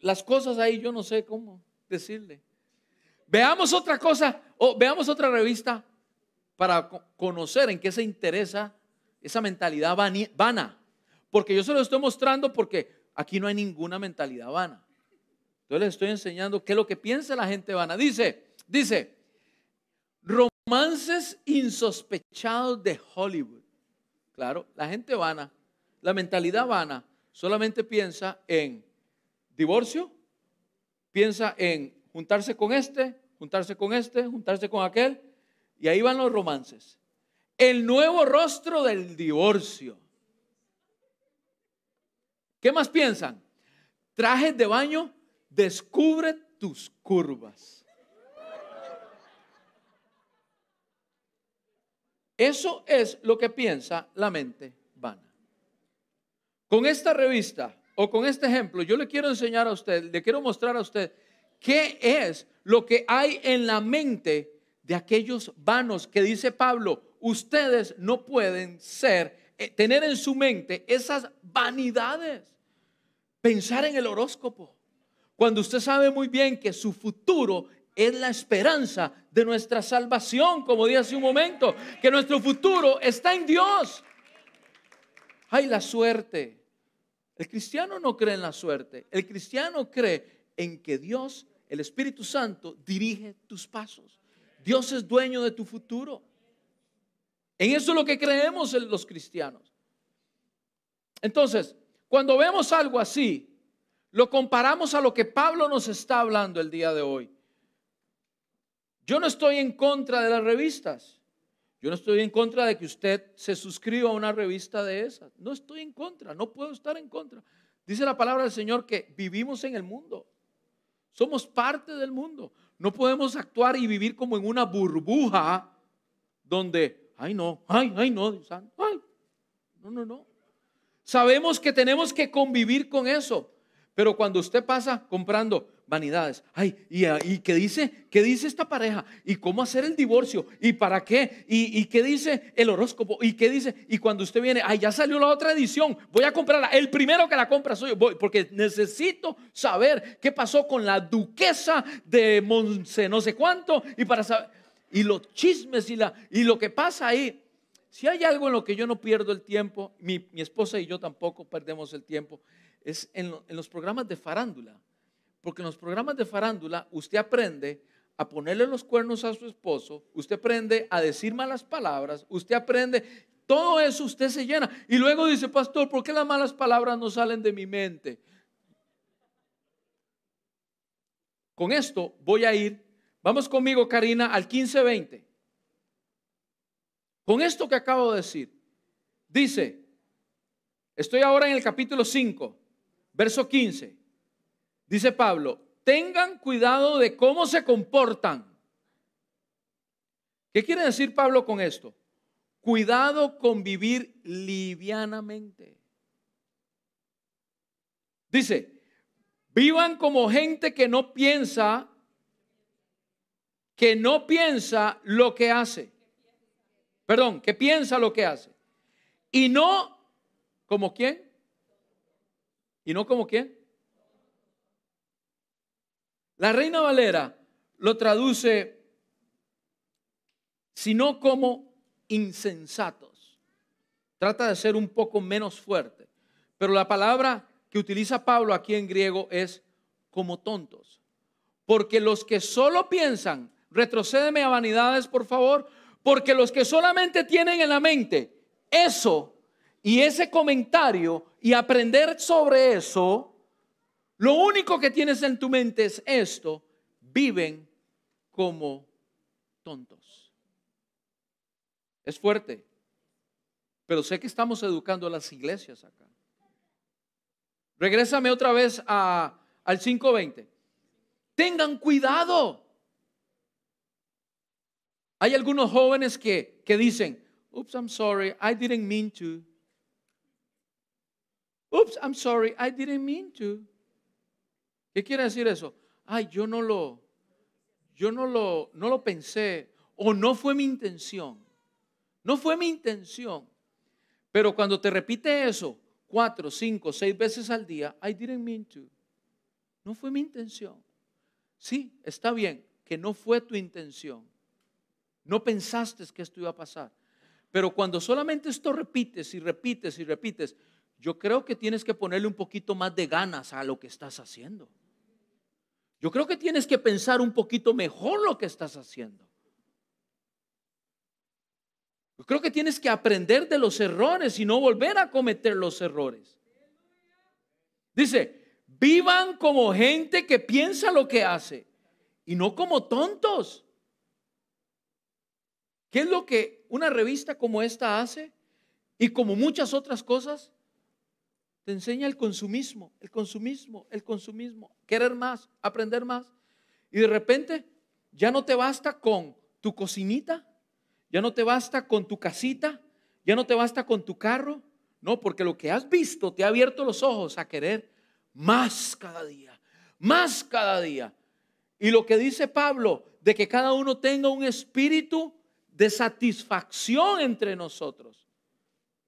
las cosas ahí, yo no sé cómo decirle. Veamos otra cosa, o veamos otra revista para conocer en qué se interesa esa mentalidad vana. Porque yo se lo estoy mostrando porque aquí no hay ninguna mentalidad vana. Entonces les estoy enseñando qué es lo que piensa la gente vana. Dice, dice, romances insospechados de Hollywood. Claro, la gente vana, la mentalidad vana solamente piensa en divorcio, piensa en juntarse con este, juntarse con este, juntarse con aquel, y ahí van los romances el nuevo rostro del divorcio. ¿Qué más piensan? Trajes de baño, descubre tus curvas. Eso es lo que piensa la mente vana. Con esta revista o con este ejemplo, yo le quiero enseñar a usted, le quiero mostrar a usted qué es lo que hay en la mente de aquellos vanos que dice Pablo, ustedes no pueden ser, eh, tener en su mente esas vanidades. Pensar en el horóscopo. Cuando usted sabe muy bien que su futuro es la esperanza de nuestra salvación, como dije hace un momento, que nuestro futuro está en Dios. Ay, la suerte. El cristiano no cree en la suerte. El cristiano cree en que Dios, el Espíritu Santo, dirige tus pasos. Dios es dueño de tu futuro. En eso es lo que creemos los cristianos. Entonces, cuando vemos algo así, lo comparamos a lo que Pablo nos está hablando el día de hoy. Yo no estoy en contra de las revistas. Yo no estoy en contra de que usted se suscriba a una revista de esas. No estoy en contra, no puedo estar en contra. Dice la palabra del Señor que vivimos en el mundo. Somos parte del mundo. No podemos actuar y vivir como en una burbuja donde, ay no, ay, ay no, ay, no, no, no. Sabemos que tenemos que convivir con eso. Pero cuando usted pasa comprando vanidades, ay, y, y qué dice, qué dice esta pareja, y cómo hacer el divorcio, y para qué, y, qué dice el horóscopo, y qué dice, y cuando usted viene, ay, ya salió la otra edición, voy a comprarla, el primero que la compra soy yo, voy, porque necesito saber qué pasó con la duquesa de Monse, no sé cuánto, y para saber, y los chismes y, la, y lo que pasa ahí. Si hay algo en lo que yo no pierdo el tiempo, mi, mi esposa y yo tampoco perdemos el tiempo, es en, los programas de farándula. Porque en los programas de farándula usted aprende a ponerle los cuernos a su esposo, usted aprende a decir malas palabras, usted aprende, todo eso usted se llena. Y luego dice, pastor, ¿por qué las malas palabras no salen de mi mente? Con esto voy a ir, vamos conmigo Karina al 1520. Con esto que acabo de decir, dice, estoy ahora en el capítulo 5, Verso 15. Dice Pablo, tengan cuidado de cómo se comportan. ¿Qué quiere decir Pablo con esto? Cuidado con vivir livianamente. Dice, vivan como gente que no piensa, que no piensa lo que hace. Perdón, que piensa lo que hace. Y no como quién? ¿Y no como quién? La Reina Valera lo traduce, sino como insensatos. Trata de ser un poco menos fuerte. Pero la palabra que utiliza Pablo aquí en griego es como tontos. Porque los que solo piensan, retrocédeme a vanidades, por favor, porque los que solamente tienen en la mente eso y ese comentario y aprender sobre eso, lo único que tienes en tu mente es esto, viven como tontos. Es fuerte, pero sé que estamos educando a las iglesias acá. Regrésame otra vez a, al 5.20. Tengan cuidado. Hay algunos jóvenes que, que dicen, oops, I'm sorry, I didn't mean to. Oops, I'm sorry, I didn't mean to. ¿Qué quiere decir eso? Ay, yo no lo, yo no lo, no lo pensé o no fue mi intención. No fue mi intención. Pero cuando te repite eso cuatro, cinco, seis veces al día, I didn't mean to. No fue mi intención. Sí, está bien que no fue tu intención. No pensaste que esto iba a pasar. Pero cuando solamente esto repites y repites y repites, yo creo que tienes que ponerle un poquito más de ganas a lo que estás haciendo. Yo creo que tienes que pensar un poquito mejor lo que estás haciendo. Yo creo que tienes que aprender de los errores y no volver a cometer los errores. Dice, vivan como gente que piensa lo que hace y no como tontos. ¿Qué es lo que una revista como esta hace? Y como muchas otras cosas, te enseña el consumismo, el consumismo, el consumismo, querer más, aprender más. Y de repente ya no te basta con tu cocinita, ya no te basta con tu casita, ya no te basta con tu carro. No, porque lo que has visto te ha abierto los ojos a querer más cada día, más cada día. Y lo que dice Pablo, de que cada uno tenga un espíritu de satisfacción entre nosotros,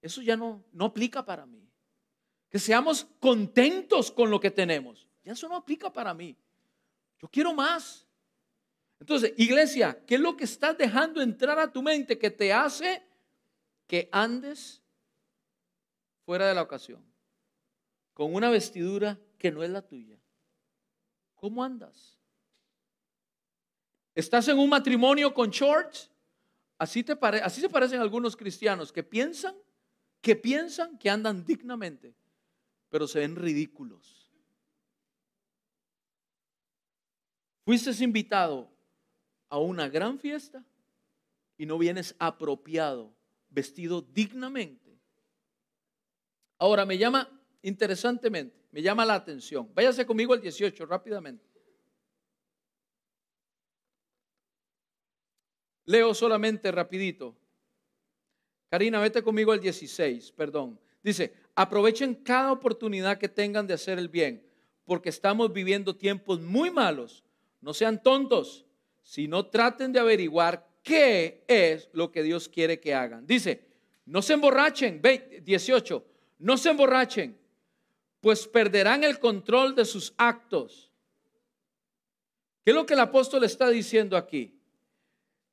eso ya no, no aplica para mí que seamos contentos con lo que tenemos. Ya eso no aplica para mí. Yo quiero más. Entonces, iglesia, ¿qué es lo que estás dejando entrar a tu mente que te hace que andes fuera de la ocasión? Con una vestidura que no es la tuya. ¿Cómo andas? ¿Estás en un matrimonio con shorts? Así, se parecen algunos cristianos que piensan, que piensan que andan dignamente pero se ven ridículos. Fuiste invitado a una gran fiesta y no vienes apropiado, vestido dignamente. Ahora me llama interesantemente, me llama la atención. Váyase conmigo al 18 rápidamente. Leo solamente rapidito. Karina, vete conmigo al 16, perdón. Dice, aprovechen cada oportunidad que tengan de hacer el bien, porque estamos viviendo tiempos muy malos. No sean tontos, sino traten de averiguar qué es lo que Dios quiere que hagan. Dice, no se emborrachen, 18, no se emborrachen, pues perderán el control de sus actos. ¿Qué es lo que el apóstol está diciendo aquí?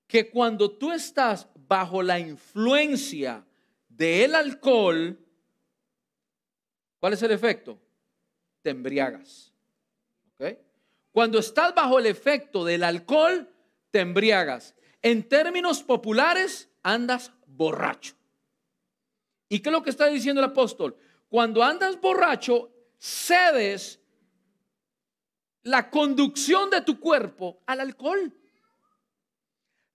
Que cuando tú estás bajo la influencia del alcohol, ¿cuál es el efecto? Te embriagas. Cuando estás bajo el efecto del alcohol, te embriagas. En términos populares, andas borracho. ¿Y qué es lo que está diciendo el apóstol? Cuando andas borracho, cedes la conducción de tu cuerpo al alcohol.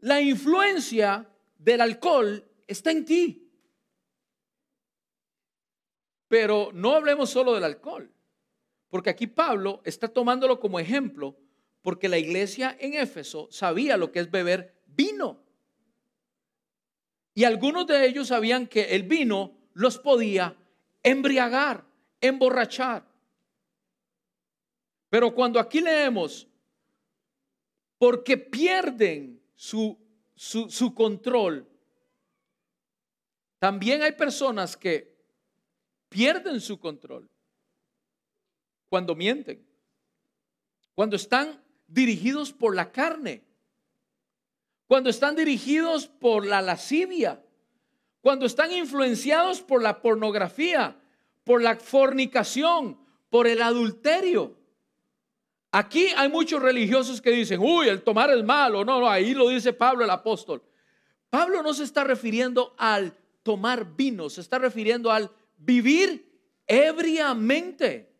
La influencia del alcohol está en ti. Pero no hablemos solo del alcohol, porque aquí Pablo está tomándolo como ejemplo, porque la iglesia en Éfeso sabía lo que es beber vino. Y algunos de ellos sabían que el vino los podía embriagar, emborrachar. Pero cuando aquí leemos, porque pierden su, su, control, también hay personas que pierden su control cuando mienten, cuando están dirigidos por la carne, cuando están dirigidos por la lascivia, cuando están influenciados por la pornografía, por la fornicación, por el adulterio. Aquí hay muchos religiosos que dicen, uy, el tomar es malo. No, no, ahí lo dice Pablo el apóstol. Pablo no se está refiriendo al tomar vino, se está refiriendo al vivir ebriamente,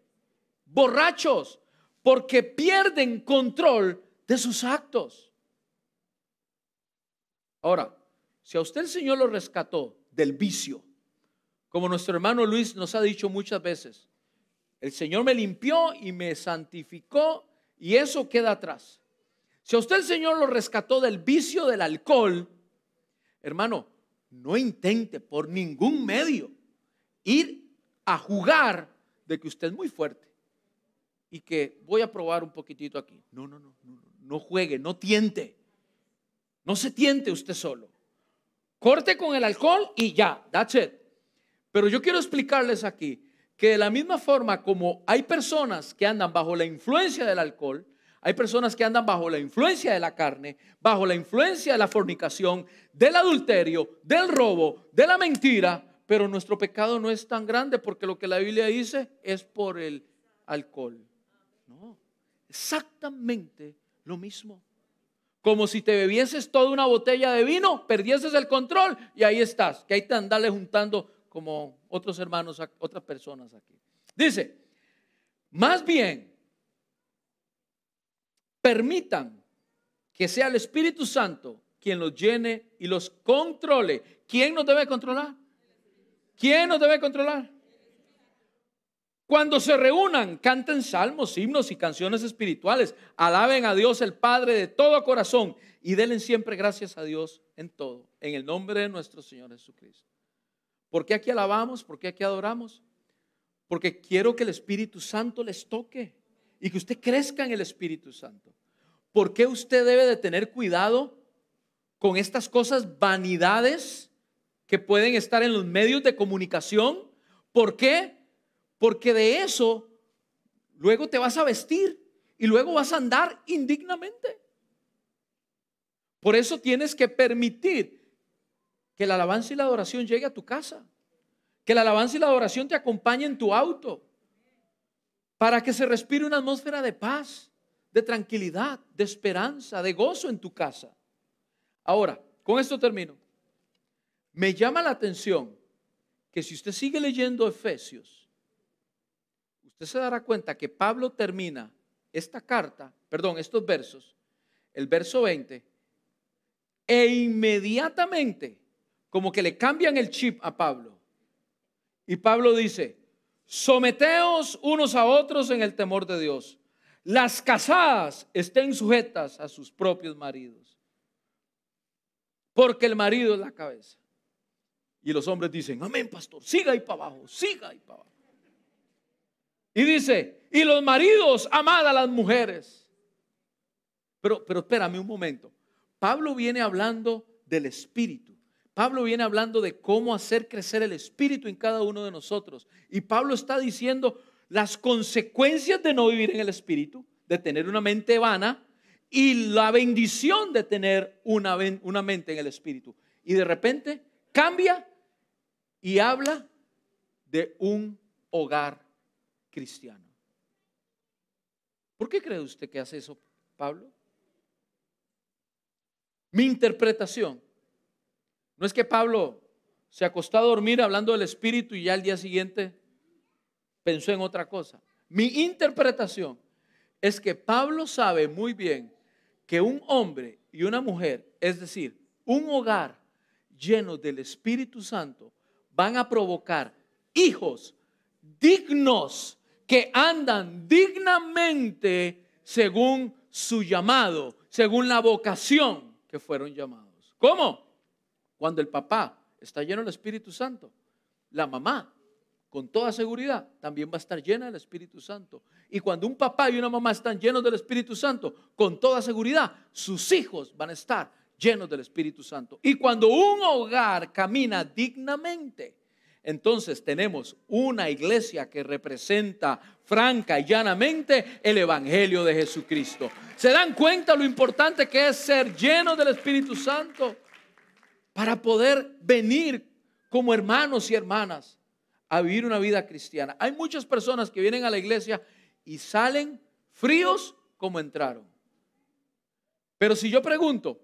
borrachos, porque pierden control de sus actos. Ahora, si a usted el Señor lo rescató del vicio, como nuestro hermano Luis nos ha dicho muchas veces, el Señor me limpió y me santificó y eso queda atrás. Si a usted el Señor lo rescató del vicio del alcohol, hermano, no intente por ningún medio ir a jugar de que usted es muy fuerte y que voy a probar un poquitito aquí. No, no, no, no, no juegue, no tiente. No se tiente usted solo. Corte con el alcohol y ya, that's it. Pero yo quiero explicarles aquí que de la misma forma como hay personas que andan bajo la influencia del alcohol, hay personas que andan bajo la influencia de la carne, bajo la influencia de la fornicación, del adulterio, del robo, de la mentira, pero nuestro pecado no es tan grande porque lo que la Biblia dice es por el alcohol. No, exactamente lo mismo. Como si te bebieses toda una botella de vino, perdieses el control y ahí estás, que ahí te andale juntando como otros hermanos, otras personas aquí. Dice, más bien, permitan que sea el Espíritu Santo quien los llene y los controle. ¿Quién nos debe controlar? ¿Quién nos debe controlar? Cuando se reúnan, canten salmos, himnos y canciones espirituales. Alaben a Dios el Padre de todo corazón y denle siempre gracias a Dios en todo, en el nombre de nuestro Señor Jesucristo. ¿Por qué aquí alabamos? ¿Por qué aquí adoramos? Porque quiero que el Espíritu Santo les toque y que usted crezca en el Espíritu Santo. ¿Por qué usted debe de tener cuidado con estas cosas vanidades que pueden estar en los medios de comunicación? ¿Por qué? Porque de eso luego te vas a vestir y luego vas a andar indignamente. Por eso tienes que permitir que la alabanza y la adoración llegue a tu casa. Que la alabanza y la adoración te acompañen en tu auto. Para que se respire una atmósfera de paz, de tranquilidad, de esperanza, de gozo en tu casa. Ahora, con esto termino. Me llama la atención que si usted sigue leyendo Efesios, usted se dará cuenta que Pablo termina esta carta, perdón, estos versos, el verso 20, e inmediatamente como que le cambian el chip a Pablo. Y Pablo dice, someteos unos a otros en el temor de Dios. Las casadas estén sujetas a sus propios maridos. Porque el marido es la cabeza. Y los hombres dicen, amén, pastor, siga ahí para abajo, siga ahí para abajo. Y dice, y los maridos, amad a las mujeres. Pero, pero espérame un momento. Pablo viene hablando del Espíritu. Pablo viene hablando de cómo hacer crecer el Espíritu en cada uno de nosotros. Y Pablo está diciendo las consecuencias de no vivir en el Espíritu, de tener una mente vana y la bendición de tener una, una mente en el Espíritu. Y de repente cambia y habla de un hogar cristiano. ¿Por qué cree usted que hace eso, Pablo? Mi interpretación no es que Pablo se acostó a dormir hablando del Espíritu y ya al día siguiente pensó en otra cosa. Mi interpretación es que Pablo sabe muy bien que un hombre y una mujer, es decir, un hogar lleno del Espíritu Santo, van a provocar hijos dignos que andan dignamente según su llamado, según la vocación que fueron llamados. ¿Cómo? Cuando el papá está lleno del Espíritu Santo, la mamá, con toda seguridad, también va a estar llena del Espíritu Santo. Y cuando un papá y una mamá están llenos del Espíritu Santo, con toda seguridad, sus hijos van a estar llenos del Espíritu Santo. Y cuando un hogar camina dignamente, entonces tenemos una iglesia que representa franca y llanamente el Evangelio de Jesucristo. ¿Se dan cuenta lo importante que es ser lleno del Espíritu Santo? Para poder venir como hermanos y hermanas a vivir una vida cristiana. Hay muchas personas que vienen a la iglesia y salen fríos como entraron. Pero si yo pregunto,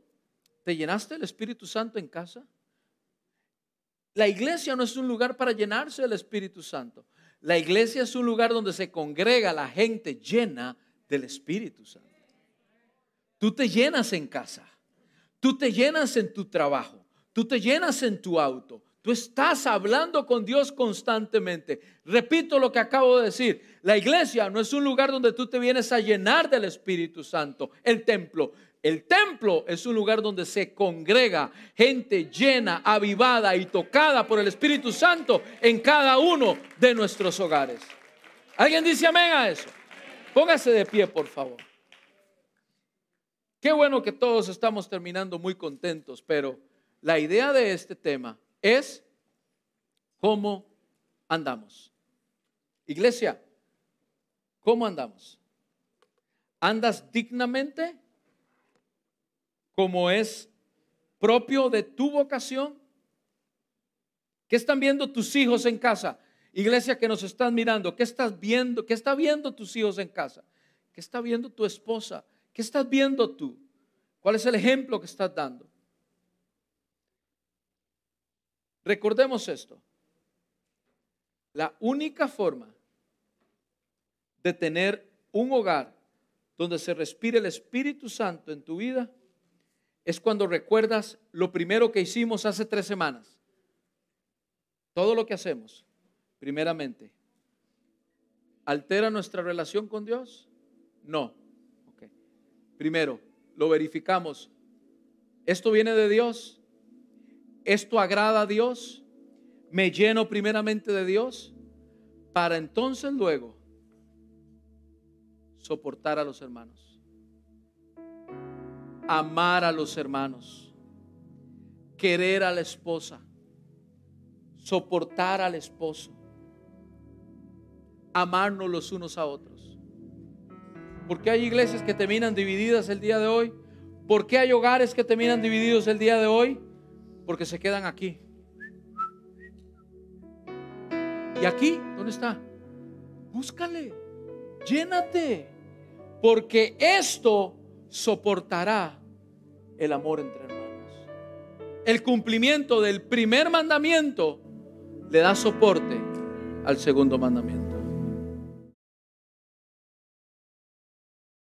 ¿Te llenaste del Espíritu Santo en casa? La iglesia no es un lugar para llenarse del Espíritu Santo. La iglesia es un lugar donde se congrega la gente llena del Espíritu Santo. Tú te llenas en casa. Tú te llenas en tu trabajo. Tú te llenas en tu auto. Tú estás hablando con Dios constantemente. Repito lo que acabo de decir. La iglesia no es un lugar donde tú te vienes a llenar del Espíritu Santo, el templo. El templo es un lugar donde se congrega gente llena, avivada y tocada por el Espíritu Santo en cada uno de nuestros hogares. ¿Alguien dice amén a eso? Póngase de pie, por favor. Qué bueno que todos estamos terminando muy contentos, pero la idea de este tema es cómo andamos. Iglesia, ¿cómo andamos? ¿Andas dignamente? como es propio de tu vocación? ¿Qué están viendo tus hijos en casa? Iglesia que nos están mirando, ¿qué estás viendo? ¿Qué está viendo tus hijos en casa? ¿Qué está viendo tu esposa? ¿Qué estás viendo tú? ¿Cuál es el ejemplo que estás dando? Recordemos esto. La única forma de tener un hogar donde se respire el Espíritu Santo en tu vida es cuando recuerdas lo primero que hicimos hace tres semanas. Todo lo que hacemos, primeramente, ¿altera nuestra relación con Dios? No. Primero, lo verificamos. ¿Esto viene de Dios? ¿Esto agrada a Dios? ¿Me lleno primeramente de Dios? Para entonces luego soportar a los hermanos amar a los hermanos, querer a la esposa, soportar al esposo, amarnos los unos a otros. ¿Por qué hay iglesias que terminan divididas el día de hoy? ¿Por qué hay hogares que terminan divididos el día de hoy? Porque se quedan aquí. ¿Y aquí? ¿Dónde está? Búscale, llénate, porque esto soportará el amor entre hermanos. El cumplimiento del primer mandamiento le da soporte al segundo mandamiento.